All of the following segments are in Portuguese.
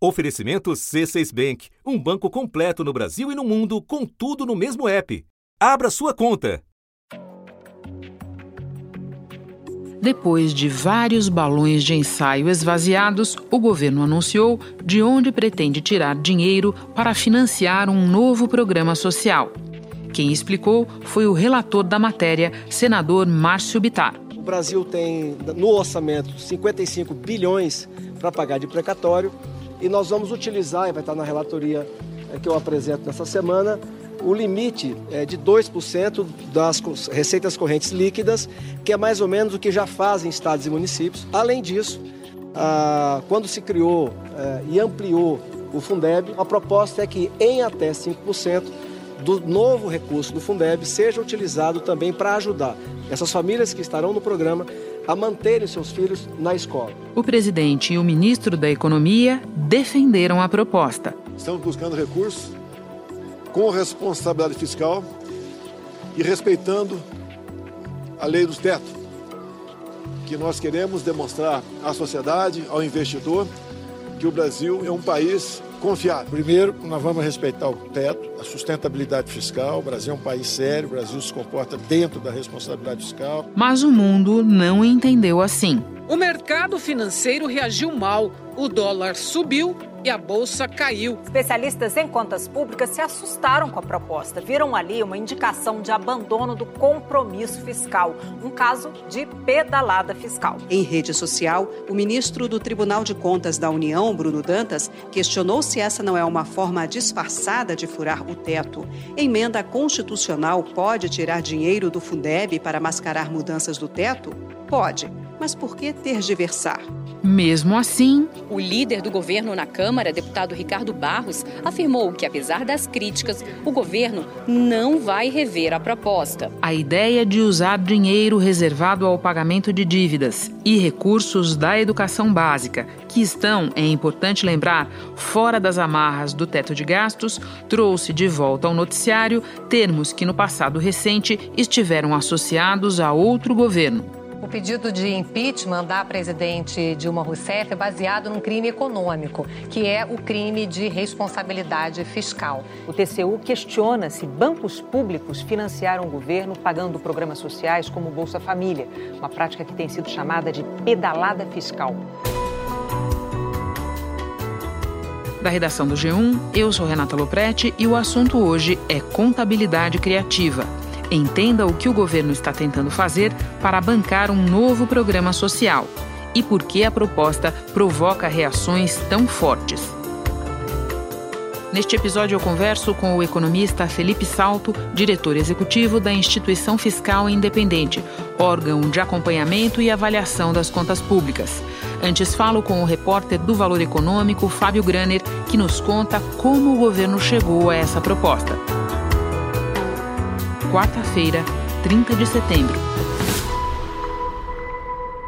Oferecimento C6 Bank, um banco completo no Brasil e no mundo, com tudo no mesmo app. Abra sua conta. Depois de vários balões de ensaio esvaziados, o governo anunciou de onde pretende tirar dinheiro para financiar um novo programa social. Quem explicou foi o relator da matéria, senador Márcio Bitar. O Brasil tem no orçamento 55 bilhões para pagar de precatório e nós vamos utilizar, e vai estar na relatoria é, que eu apresento nessa semana, o limite é de 2% das receitas correntes líquidas, que é mais ou menos o que já fazem estados e municípios. Além disso, quando se criou é, e ampliou o Fundeb, a proposta é que em até 5% do novo recurso do Fundeb seja utilizado também para ajudar essas famílias que estarão no programa a manterem seus filhos na escola. O presidente e o ministro da Economia defenderam a proposta. Estamos buscando recursos com responsabilidade fiscal e respeitando a lei dos tetos, que nós queremos demonstrar à sociedade, ao investidor, que o Brasil é um país confiável. Primeiro, nós vamos respeitar o teto, a sustentabilidade fiscal. O Brasil é um país sério, o Brasil se comporta dentro da responsabilidade fiscal. Mas o mundo não entendeu assim. O mercado financeiro reagiu mal. O dólar subiu e a bolsa caiu. Especialistas em contas públicas se assustaram com a proposta. Viram ali uma indicação de abandono do compromisso fiscal, um caso de pedalada fiscal. Em rede social, o ministro do Tribunal de Contas da União, Bruno Dantas, questionou se essa não é uma forma disfarçada de furar o teto. Emenda constitucional pode tirar dinheiro do Fundeb para mascarar mudanças do teto? Pode, mas por que tergiversar? Mesmo assim, o líder do governo na Câmara, deputado Ricardo Barros, afirmou que, apesar das críticas, o governo não vai rever a proposta. A ideia de usar dinheiro reservado ao pagamento de dívidas e recursos da educação básica, que estão, é importante lembrar, fora das amarras do teto de gastos, trouxe de volta ao noticiário termos que no passado recente estiveram associados a outro governo. O pedido de impeachment da presidente Dilma Rousseff é baseado num crime econômico, que é o crime de responsabilidade fiscal. O TCU questiona se bancos públicos financiaram o governo pagando programas sociais como Bolsa Família, uma prática que tem sido chamada de pedalada fiscal. Da redação do G1, eu sou Renata Loprete e o assunto hoje é contabilidade criativa. Entenda o que o governo está tentando fazer para bancar um novo programa social e por que a proposta provoca reações tão fortes. Neste episódio, eu converso com o economista Felipe Salto, diretor executivo da Instituição Fiscal Independente, órgão de acompanhamento e avaliação das contas públicas. Antes, falo com o repórter do Valor Econômico, Fábio Graner, que nos conta como o governo chegou a essa proposta quarta-feira, 30 de setembro.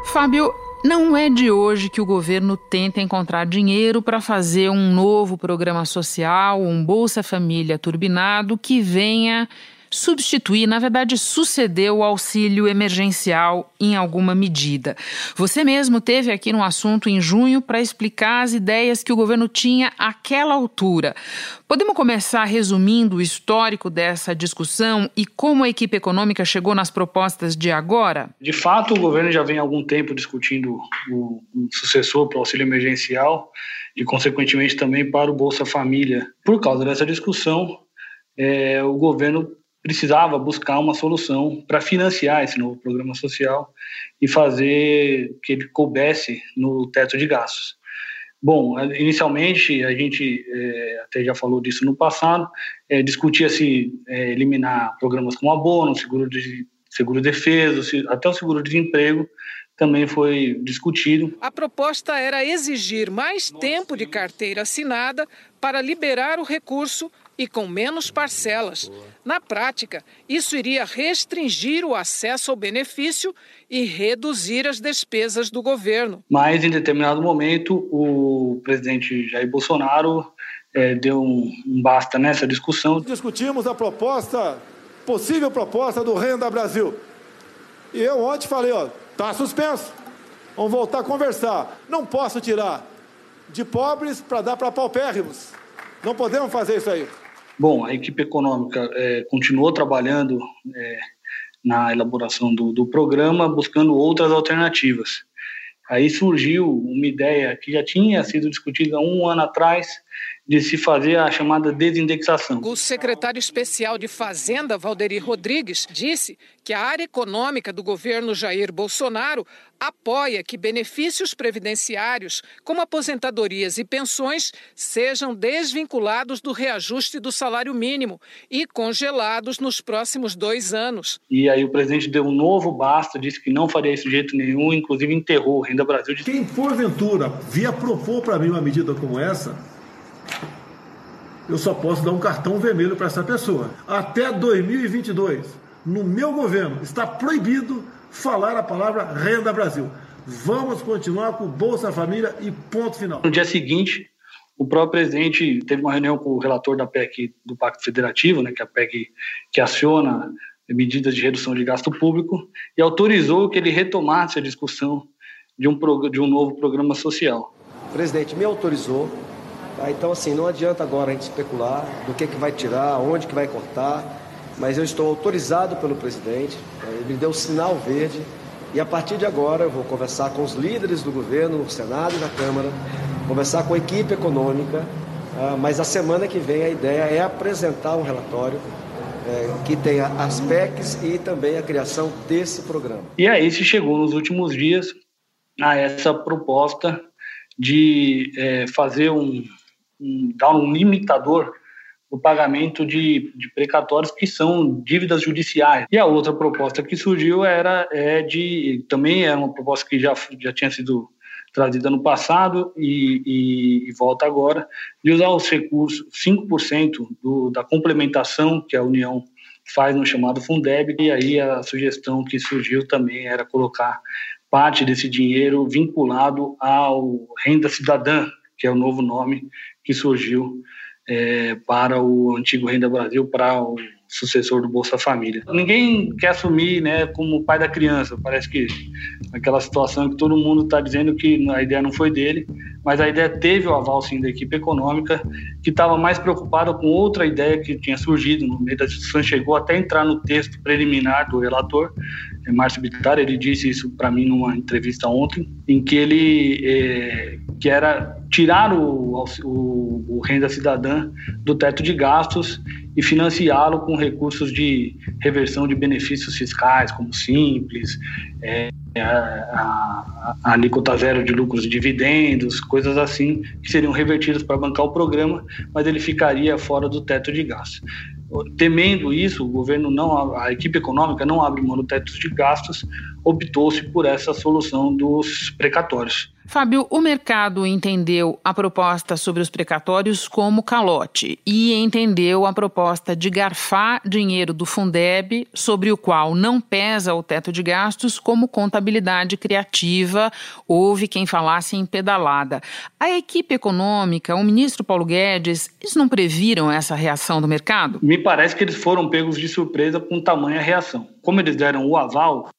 Fábio, não é de hoje que o governo tenta encontrar dinheiro para fazer um novo programa social, um Bolsa Família turbinado que venha substituir, na verdade, suceder o auxílio emergencial em alguma medida. Você mesmo teve aqui no assunto em junho para explicar as ideias que o governo tinha àquela altura. Podemos começar resumindo o histórico dessa discussão e como a equipe econômica chegou nas propostas de agora? De fato, o governo já vem há algum tempo discutindo o sucessor para o auxílio emergencial e, consequentemente, também para o Bolsa Família. Por causa dessa discussão, é, o governo precisava buscar uma solução para financiar esse novo programa social e fazer que ele coubesse no teto de gastos. Bom, inicialmente a gente é, até já falou disso no passado, é, discutia-se é, eliminar programas como abono, seguro de seguro defesa, até o seguro de desemprego também foi discutido. A proposta era exigir mais tempo de carteira assinada para liberar o recurso e com menos parcelas. Na prática, isso iria restringir o acesso ao benefício e reduzir as despesas do governo. Mas, em determinado momento, o presidente Jair Bolsonaro é, deu um, um basta nessa discussão. Discutimos a proposta, possível proposta do Renda Brasil. E eu ontem falei, ó, está suspenso. Vamos voltar a conversar. Não posso tirar de pobres para dar para paupérrimos. Não podemos fazer isso aí. Bom, a equipe econômica é, continuou trabalhando é, na elaboração do, do programa, buscando outras alternativas. Aí surgiu uma ideia que já tinha sido discutida um ano atrás, de se fazer a chamada desindexação. O secretário especial de Fazenda, Valderi Rodrigues, disse que a área econômica do governo Jair Bolsonaro apoia que benefícios previdenciários, como aposentadorias e pensões, sejam desvinculados do reajuste do salário mínimo e congelados nos próximos dois anos. E aí o presidente deu um novo basta, disse que não faria isso de jeito nenhum, inclusive enterrou Renda Brasil. Quem porventura via propor para mim uma medida como essa, eu só posso dar um cartão vermelho para essa pessoa. Até 2022, no meu governo, está proibido falar a palavra Renda Brasil. Vamos continuar com Bolsa Família e ponto final. No dia seguinte, o próprio presidente teve uma reunião com o relator da PEC do Pacto Federativo, né, que é a PEC que aciona medidas de redução de gasto público, e autorizou que ele retomasse a discussão de um, de um novo programa social. O presidente me autorizou Tá? Então, assim, não adianta agora a gente especular do que, que vai tirar, onde que vai cortar, mas eu estou autorizado pelo presidente, né? ele me deu sinal verde, e a partir de agora eu vou conversar com os líderes do governo, no Senado e na Câmara, conversar com a equipe econômica, ah, mas a semana que vem a ideia é apresentar um relatório é, que tenha as PECs e também a criação desse programa. E aí se chegou nos últimos dias a essa proposta de é, fazer um, um, dar um limitador no pagamento de, de, precatórios que são dívidas judiciais. E a outra proposta que surgiu era é de também era uma proposta que já, já tinha sido trazida no passado e, e, e volta agora, de usar os recursos, 5% do, da complementação que a União faz no chamado Fundeb, e aí a sugestão que surgiu também era colocar parte desse dinheiro vinculado ao renda cidadã, que é o novo nome que surgiu é, para o antigo Renda Brasil, para o sucessor do Bolsa Família. Ninguém quer assumir né, como pai da criança, parece que aquela situação que todo mundo está dizendo que a ideia não foi dele, mas a ideia teve o aval sim da equipe econômica, que estava mais preocupada com outra ideia que tinha surgido no meio da discussão, chegou até entrar no texto preliminar do relator, é, Márcio Bittar, ele disse isso para mim numa entrevista ontem, em que ele é, que era tirar o, o, o, renda cidadã do teto de gastos e financiá-lo com recursos de reversão de benefícios fiscais, como simples, é, a, a, a, alíquota zero de lucros e dividendos, coisas assim, que seriam revertidas para bancar o programa, mas ele ficaria fora do teto de gastos. Temendo isso, o governo não, a equipe econômica não abre mão do teto de gastos, optou-se por essa solução dos precatórios. Fábio, o mercado entendeu a proposta sobre os precatórios como calote e entendeu a proposta de garfar dinheiro do Fundeb, sobre o qual não pesa o teto de gastos, como contabilidade criativa. Houve quem falasse em pedalada. A equipe econômica, o ministro Paulo Guedes, eles não previram essa reação do mercado? Me parece que eles foram pegos de surpresa com tamanha reação. Como eles deram o aval,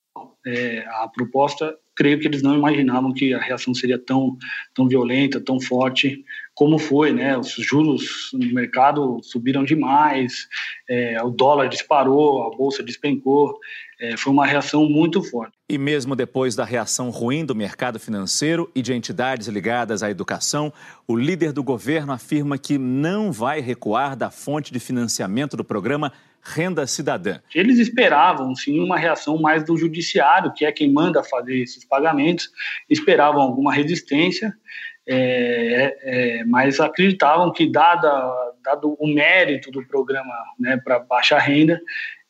é, a proposta creio que eles não imaginavam que a reação seria tão, tão violenta, tão forte como foi, né? Os juros no mercado subiram demais, é, o dólar disparou, a bolsa despencou, é, foi uma reação muito forte. E mesmo depois da reação ruim do mercado financeiro e de entidades ligadas à educação, o líder do governo afirma que não vai recuar da fonte de financiamento do programa renda cidadã. Eles esperavam, sim, uma reação mais do judiciário, que é quem manda fazer esses pagamentos, esperavam alguma resistência, é, é, mas acreditavam que, dada, dado o mérito do programa né, para baixa renda,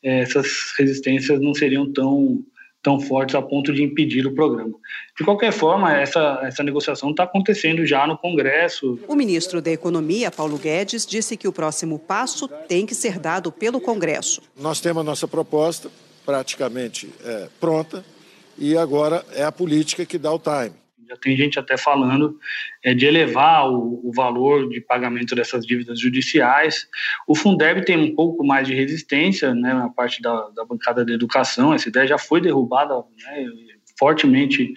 essas resistências não seriam tão tão fortes a ponto de impedir o programa. De qualquer forma, essa, essa negociação está acontecendo já no Congresso. O ministro da Economia, Paulo Guedes, disse que o próximo passo tem que ser dado pelo Congresso. Nós temos a nossa proposta praticamente é, pronta e agora é a política que dá o time. Já tem gente até falando é, de elevar o, o, valor de pagamento dessas dívidas judiciais. O Fundeb tem um pouco mais de resistência né, na parte da, da bancada da educação. Essa ideia já foi derrubada, né, fortemente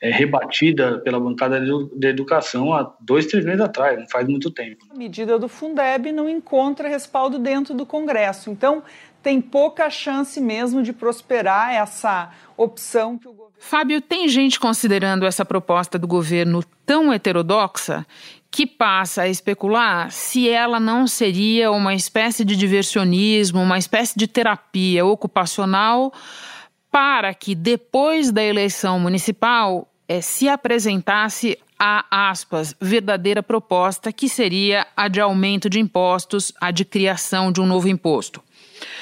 é, rebatida pela bancada de educação há dois, três meses atrás, não faz muito tempo. A medida do Fundeb não encontra respaldo dentro do Congresso, então tem pouca chance mesmo de prosperar essa opção que o governo. Fábio, tem gente considerando essa proposta do governo tão heterodoxa que passa a especular se ela não seria uma espécie de diversionismo, uma espécie de terapia ocupacional para que depois da eleição municipal é, se apresentasse a aspas verdadeira proposta que seria a de aumento de impostos, a de criação de um novo imposto.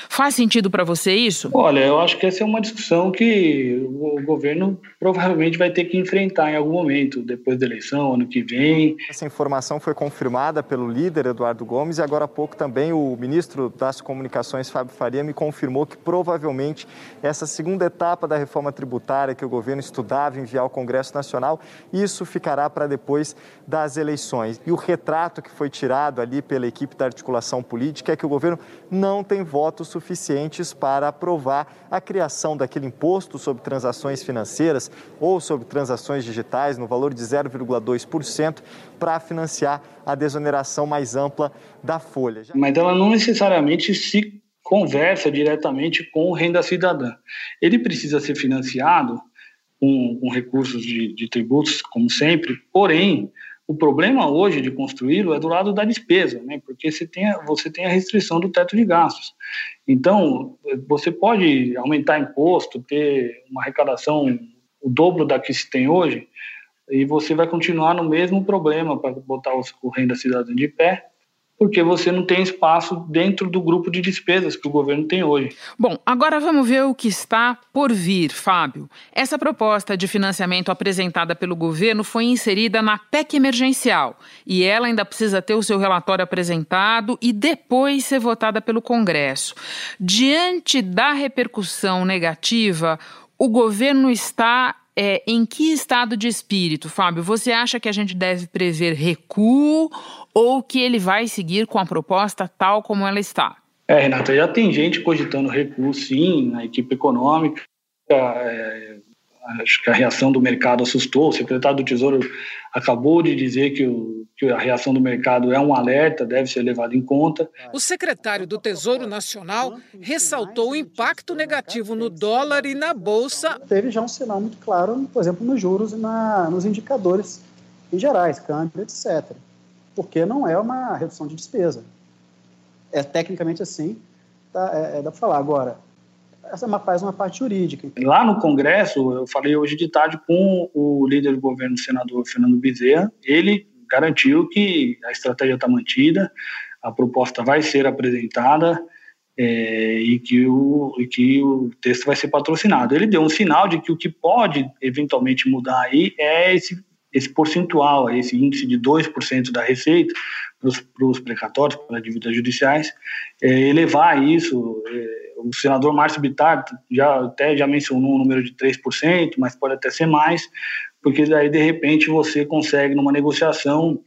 Faz sentido para você isso? Olha, eu acho que essa é uma discussão que o governo provavelmente vai ter que enfrentar em algum momento, depois da eleição, ano que vem. Essa informação foi confirmada pelo líder Eduardo Gomes e agora há pouco também o ministro das Comunicações, Fábio Faria, me confirmou que provavelmente essa segunda etapa da reforma tributária que o governo estudava enviar ao Congresso Nacional, isso ficará para depois das eleições. E o retrato que foi tirado ali pela equipe da articulação política é que o governo não tem votos suficientes para aprovar a criação daquele imposto sobre transações financeiras ou sobre transações digitais no valor de 0,2% para financiar a desoneração mais ampla da folha. Mas ela não necessariamente se conversa diretamente com renda cidadã. Ele precisa ser financiado com, com recursos de, de tributos, como sempre, porém, o problema hoje de construí-lo é do lado da despesa, né? porque você tem, a, você tem a restrição do teto de gastos. Então, você pode aumentar imposto, ter uma arrecadação o dobro da que se tem hoje, e você vai continuar no mesmo problema para botar o renda cidadã de pé, porque você não tem espaço dentro do grupo de despesas que o governo tem hoje. Bom, agora vamos ver o que está por vir, Fábio. Essa proposta de financiamento apresentada pelo governo foi inserida na PEC emergencial e ela ainda precisa ter o seu relatório apresentado e depois ser votada pelo Congresso. Diante da repercussão negativa, o governo está é, em que estado de espírito, Fábio? Você acha que a gente deve prever recuo ou que ele vai seguir com a proposta tal como ela está? É, Renata, já tem gente cogitando recuo, sim, na equipe econômica. É, acho que a reação do mercado assustou. O secretário do Tesouro acabou de dizer que, o, que, a reação do mercado é um alerta, deve ser levado em conta. O secretário do Tesouro Nacional ressaltou o impacto negativo no dólar e na bolsa. Teve já um sinal muito claro, por exemplo, nos juros e na, nos indicadores em gerais, câmbio, etc. Porque não é uma redução de despesa. É tecnicamente assim, tá, é, é dá para falar. Agora, essa é uma, faz uma parte jurídica. Lá no Congresso, eu falei hoje de tarde com o líder do governo, o senador Fernando Bezerra, ele garantiu que a estratégia está mantida, a proposta vai ser apresentada é, e, que o, e que o texto vai ser patrocinado. Ele deu um sinal de que o que pode eventualmente mudar aí é esse, esse percentual, esse índice de 2% da receita para os precatórios, para dívidas judiciais, é, elevar isso. É, o senador Márcio Bittar já até já mencionou um número de 3%, mas pode até ser mais, porque daí de repente você consegue numa negociação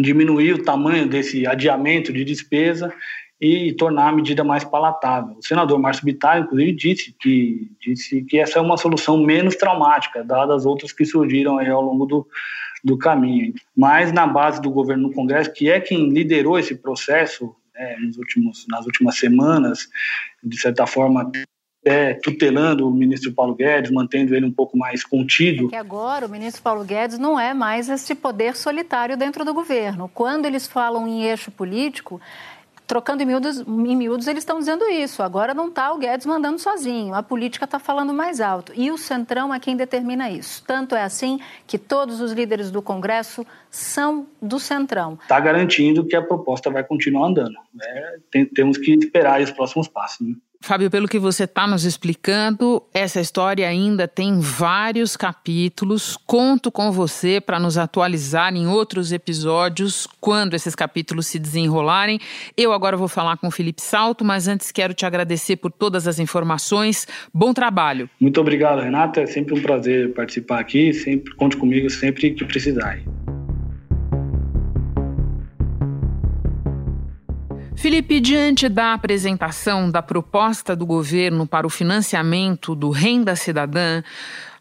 diminuir o tamanho desse adiamento de despesa e tornar a medida mais palatável. O senador Márcio Bittar, inclusive, disse que, disse que essa é uma solução menos traumática, dadas as outras que surgiram ao longo do, do caminho. Mas na base do governo no Congresso, que é quem liderou esse processo né, nos últimos, nas últimas semanas, de certa forma é, tutelando o ministro Paulo Guedes, mantendo ele um pouco mais contido. É que agora o ministro Paulo Guedes não é mais esse poder solitário dentro do governo. Quando eles falam em eixo político, trocando em miúdos, em miúdos eles estão dizendo isso. Agora não está o Guedes mandando sozinho, a política está falando mais alto. E o Centrão é quem determina isso. Tanto é assim que todos os líderes do Congresso são do Centrão. Está garantindo que a proposta vai continuar andando. Né? Tem, temos que esperar os próximos passos. Né? Fábio, pelo que você está nos explicando, essa história ainda tem vários capítulos. Conto com você para nos atualizar em outros episódios quando esses capítulos se desenrolarem. Eu agora vou falar com o Felipe Salto, mas antes quero te agradecer por todas as informações. Bom trabalho. Muito obrigado, Renata. É sempre um prazer participar aqui. Sempre conte comigo sempre que precisar. Felipe, diante da apresentação da proposta do governo para o financiamento do Renda Cidadã,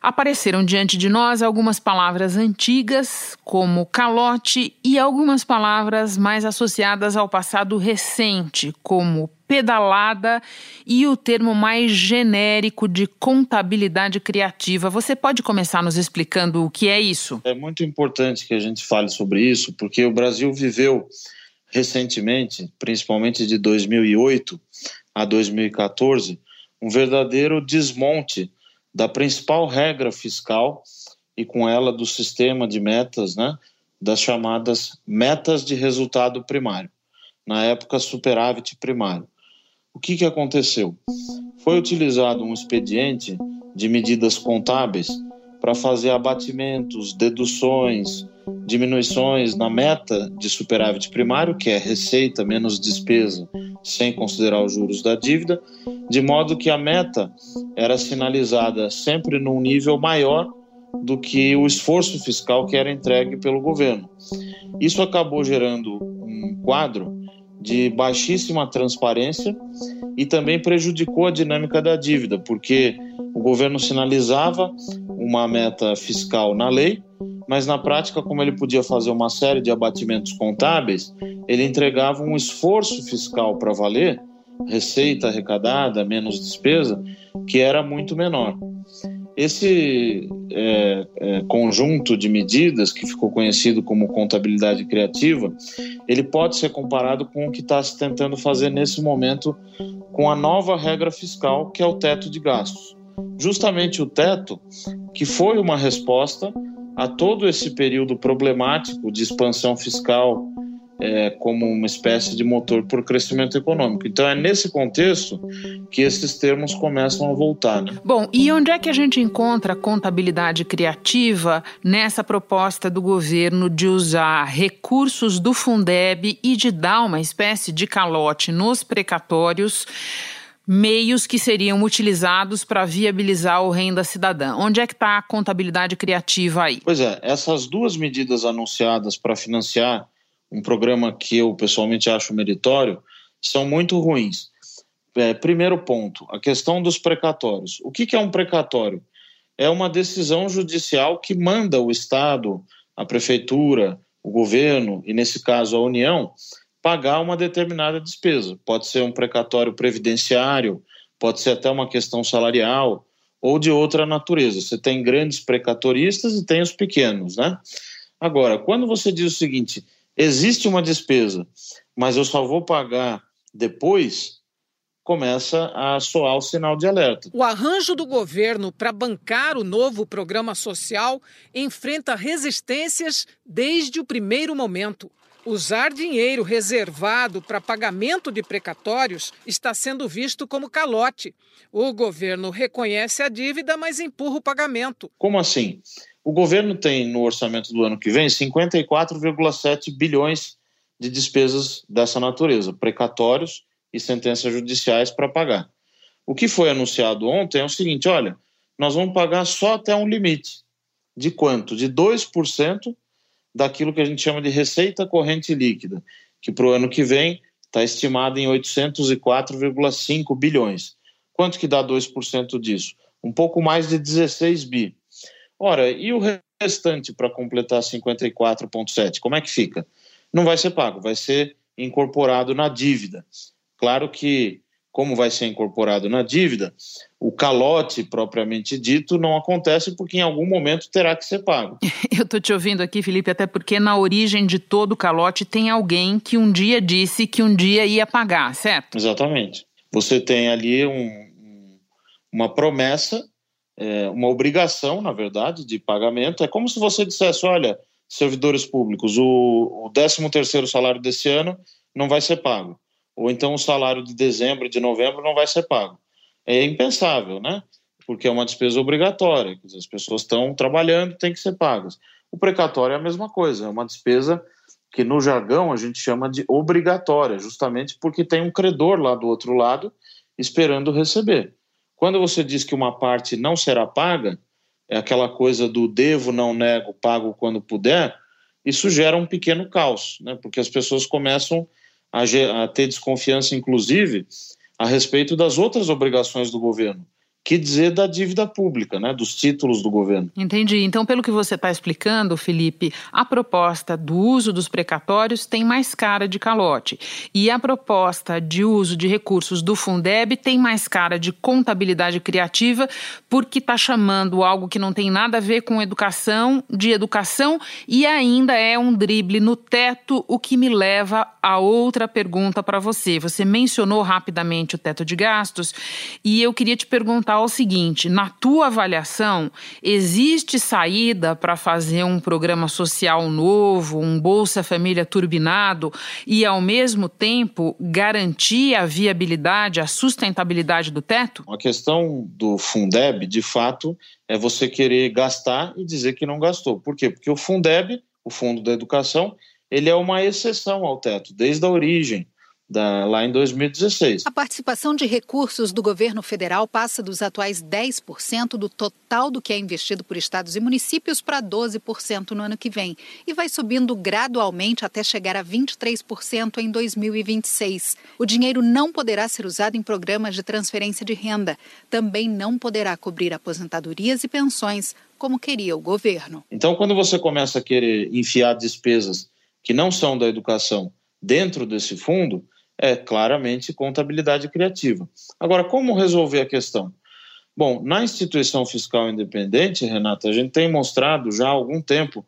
apareceram diante de nós algumas palavras antigas, como calote, e algumas palavras mais associadas ao passado recente, como pedalada e o termo mais genérico de contabilidade criativa. Você pode começar nos explicando o que é isso? É muito importante que a gente fale sobre isso, porque o Brasil viveu recentemente, principalmente de 2008 a 2014, um verdadeiro desmonte da principal regra fiscal e com ela do sistema de metas, né, das chamadas metas de resultado primário, na época superávit primário. O que, que aconteceu? Foi utilizado um expediente de medidas contábeis para fazer abatimentos, deduções, diminuições na meta de superávit primário, que é receita menos despesa, sem considerar os juros da dívida, de modo que a meta era sinalizada sempre num nível maior do que o esforço fiscal que era entregue pelo governo. Isso acabou gerando um quadro de baixíssima transparência e também prejudicou a dinâmica da dívida, porque o governo sinalizava uma meta fiscal na lei, mas na prática, como ele podia fazer uma série de abatimentos contábeis, ele entregava um esforço fiscal para valer, receita arrecadada, menos despesa, que era muito menor. Esse é, é, conjunto de medidas, que ficou conhecido como contabilidade criativa, ele pode ser comparado com o que está se tentando fazer nesse momento com a nova regra fiscal, que é o teto de gastos. Justamente o teto, que foi uma resposta a todo esse período problemático de expansão fiscal é, como uma espécie de motor o crescimento econômico. Então é nesse contexto que esses termos começam a voltar. Né? Bom, e onde é que a gente encontra a contabilidade criativa nessa proposta do governo de usar recursos do Fundeb e de dar uma espécie de calote nos precatórios? Meios que seriam utilizados para viabilizar o renda cidadã. Onde é que está a contabilidade criativa aí? Pois é, essas duas medidas anunciadas para financiar um programa que eu pessoalmente acho meritório, são muito ruins. É, primeiro ponto, a questão dos precatórios. O que, que é um precatório? É uma decisão judicial que manda o Estado, a prefeitura, o governo e, nesse caso, a União, pagar uma determinada despesa. Pode ser um precatório previdenciário, pode ser até uma questão salarial ou de outra natureza. Você tem grandes precatoristas e tem os pequenos, né? Agora, quando você diz o seguinte, existe uma despesa, mas eu só vou pagar depois, começa a soar o sinal de alerta. O arranjo do governo para bancar o novo programa social enfrenta resistências desde o primeiro momento. Usar dinheiro reservado para pagamento de precatórios está sendo visto como calote. O governo reconhece a dívida, mas empurra o pagamento. Como assim? O governo tem no orçamento do ano que vem 54,7 bilhões de despesas dessa natureza, precatórios e sentenças judiciais para pagar. O que foi anunciado ontem é o seguinte: olha, nós vamos pagar só até um limite. De quanto? De 2% daquilo que a gente chama de receita corrente líquida, que para o ano que vem está estimada em 804,5 bilhões. Quanto que dá 2% disso? Um pouco mais de 16 bi. Ora, e o restante para completar 54,7? Como é que fica? Não vai ser pago, vai ser incorporado na dívida. Claro que, como vai ser incorporado na dívida, o calote propriamente dito não acontece porque em algum momento terá que ser pago. Eu estou te ouvindo aqui, Felipe, até porque na origem de todo calote tem alguém que um dia disse que um dia ia pagar, certo? Exatamente. Você tem ali um, uma promessa é, uma obrigação, na verdade, de pagamento. É como se você dissesse: olha, servidores públicos, o, o 13 salário desse ano não vai ser pago. Ou então o salário de dezembro de novembro não vai ser pago. É impensável, né? Porque é uma despesa obrigatória. As pessoas estão trabalhando, tem que ser pagas. O precatório é a mesma coisa, é uma despesa que no jargão a gente chama de obrigatória, justamente porque tem um credor lá do outro lado esperando receber. Quando você diz que uma parte não será paga, é aquela coisa do devo, não nego, pago quando puder, isso gera um pequeno caos, né? porque as pessoas começam a, ter desconfiança, inclusive, a respeito das outras obrigações do governo que dizer da dívida pública, né, dos títulos do governo. Entendi. Então, pelo que você está explicando, Felipe, a proposta do uso dos precatórios tem mais cara de calote. E a proposta de uso de recursos do Fundeb tem mais cara de contabilidade criativa, porque está chamando algo que não tem nada a ver com educação de educação e ainda é um drible no teto, o que me leva a outra pergunta para você. Você mencionou rapidamente o teto de gastos e eu queria te perguntar perguntar o seguinte: na tua avaliação, existe saída para fazer um programa social novo, um Bolsa Família turbinado e, ao mesmo tempo, garantir a viabilidade, a sustentabilidade do teto? A questão do Fundeb, de fato, é você querer gastar e dizer que não gastou. Por quê? Porque o Fundeb, o Fundo da Educação, ele é uma exceção ao teto, desde a origem da, lá em 2016. A participação de recursos do governo federal passa dos atuais 10% do total do que é investido por estados e municípios para 12% no ano que vem e vai subindo gradualmente até chegar a 23% em 2026. O dinheiro não poderá ser usado em programas de transferência de renda, também não poderá cobrir aposentadorias e pensões, como queria o governo. Então, quando você começa a querer enfiar despesas que não são da educação dentro desse fundo, é claramente contabilidade criativa. Agora, como resolver a questão? Bom, na instituição fiscal independente, Renata, a gente tem mostrado já há algum tempo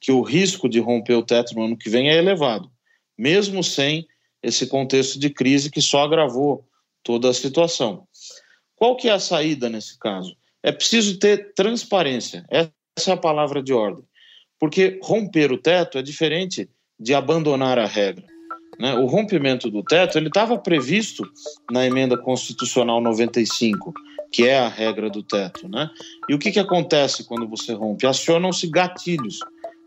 que o risco de romper o teto no ano que vem é elevado, mesmo sem esse contexto de crise que só agravou toda a situação. Qual que é a saída nesse caso? É preciso ter transparência. Essa é a palavra de ordem. Porque romper o teto é diferente de abandonar a regra. Né? O rompimento do teto ele estava previsto na emenda constitucional 95, que é a regra do teto. Né? E o que, que acontece quando você rompe? Acionam-se gatilhos,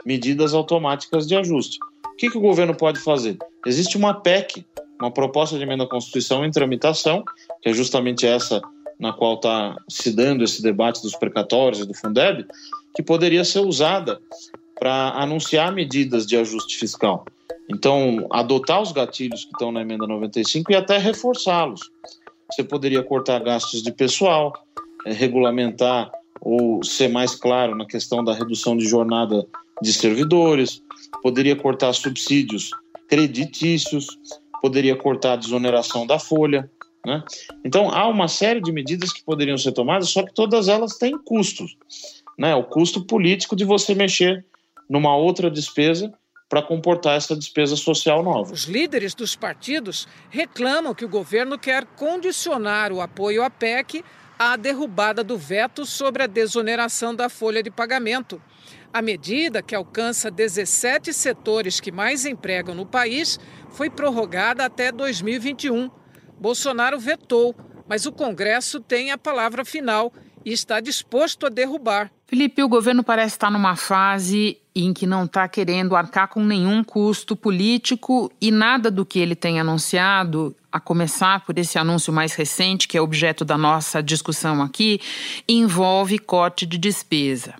medidas automáticas de ajuste. O que, que o governo pode fazer? Existe uma PEC, uma proposta de emenda à Constituição em tramitação, que é justamente essa na qual está se dando esse debate dos precatórios e do Fundeb, que poderia ser usada para anunciar medidas de ajuste fiscal. Então, adotar os gatilhos que estão na emenda 95 e até reforçá-los. Você poderia cortar gastos de pessoal, é, regulamentar ou ser mais claro na questão da redução de jornada de servidores, poderia cortar subsídios creditícios, poderia cortar a desoneração da folha. Né? Então, há uma série de medidas que poderiam ser tomadas, só que todas elas têm custos. Né? O custo político de você mexer numa outra despesa para comportar essa despesa social nova. Os líderes dos partidos reclamam que o governo quer condicionar o apoio à PEC à derrubada do veto sobre a desoneração da folha de pagamento. A medida, que alcança 17 setores que mais empregam no país, foi prorrogada até 2021. Bolsonaro vetou, mas o Congresso tem a palavra final e está disposto a derrubar. Felipe, o governo parece estar numa fase em que não está querendo arcar com nenhum custo político e nada do que ele tem anunciado, a começar por esse anúncio mais recente, que é objeto da nossa discussão aqui, envolve corte de despesa.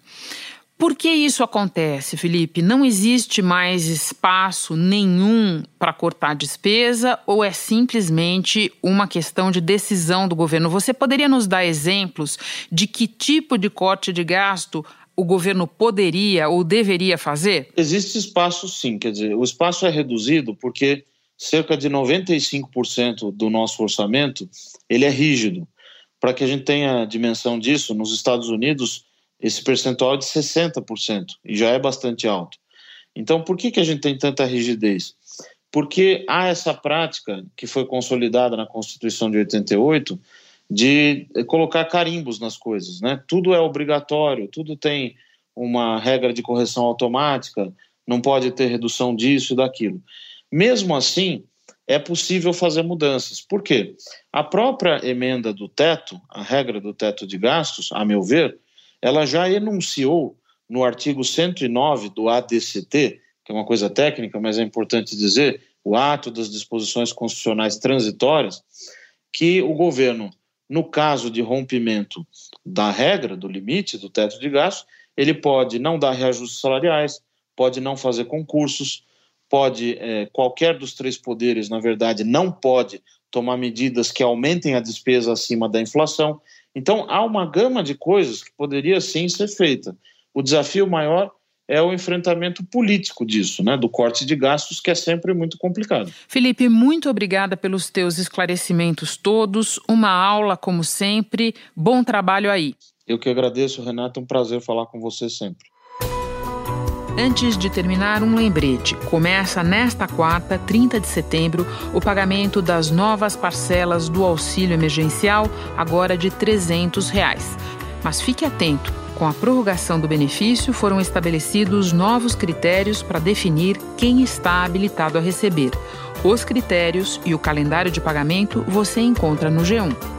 Por que isso acontece, Felipe? Não existe mais espaço nenhum para cortar despesa ou é simplesmente uma questão de decisão do governo? Você poderia nos dar exemplos de que tipo de corte de gasto o governo poderia ou deveria fazer? Existe espaço sim, quer dizer, o espaço é reduzido porque cerca de 95% do nosso orçamento ele é rígido. Para que a gente tenha dimensão disso, nos Estados Unidos esse percentual é de 60% e já é bastante alto. Então, por que, que a gente tem tanta rigidez? Porque há essa prática que foi consolidada na Constituição de 88 de colocar carimbos nas coisas, né? Tudo é obrigatório, tudo tem uma regra de correção automática, não pode ter redução disso e daquilo. Mesmo assim, é possível fazer mudanças. Por quê? A própria emenda do teto, a regra do teto de gastos, a meu ver, ela já enunciou no artigo 109 do ADCT, que é uma coisa técnica, mas é importante dizer, o ato das disposições constitucionais transitórias, que o governo, no caso de rompimento da regra, do limite, do teto de gastos, ele pode não dar reajustes salariais, pode não fazer concursos, pode, é, qualquer dos três poderes, na verdade, não pode tomar medidas que aumentem a despesa acima da inflação. Então, há uma gama de coisas que poderia sim ser feita. O desafio maior é o enfrentamento político disso, né, do corte de gastos, que é sempre muito complicado. Felipe, muito obrigada pelos teus esclarecimentos todos. Uma aula, como sempre. Bom trabalho aí. Eu que agradeço, Renato. É um prazer falar com você sempre. Antes de terminar, um lembrete. Começa nesta quarta, 30 de setembro, o pagamento das novas parcelas do auxílio emergencial, agora de 300 reais. Mas fique atento com a prorrogação do benefício, foram estabelecidos novos critérios para definir quem está habilitado a receber. Os critérios e o calendário de pagamento você encontra no G1.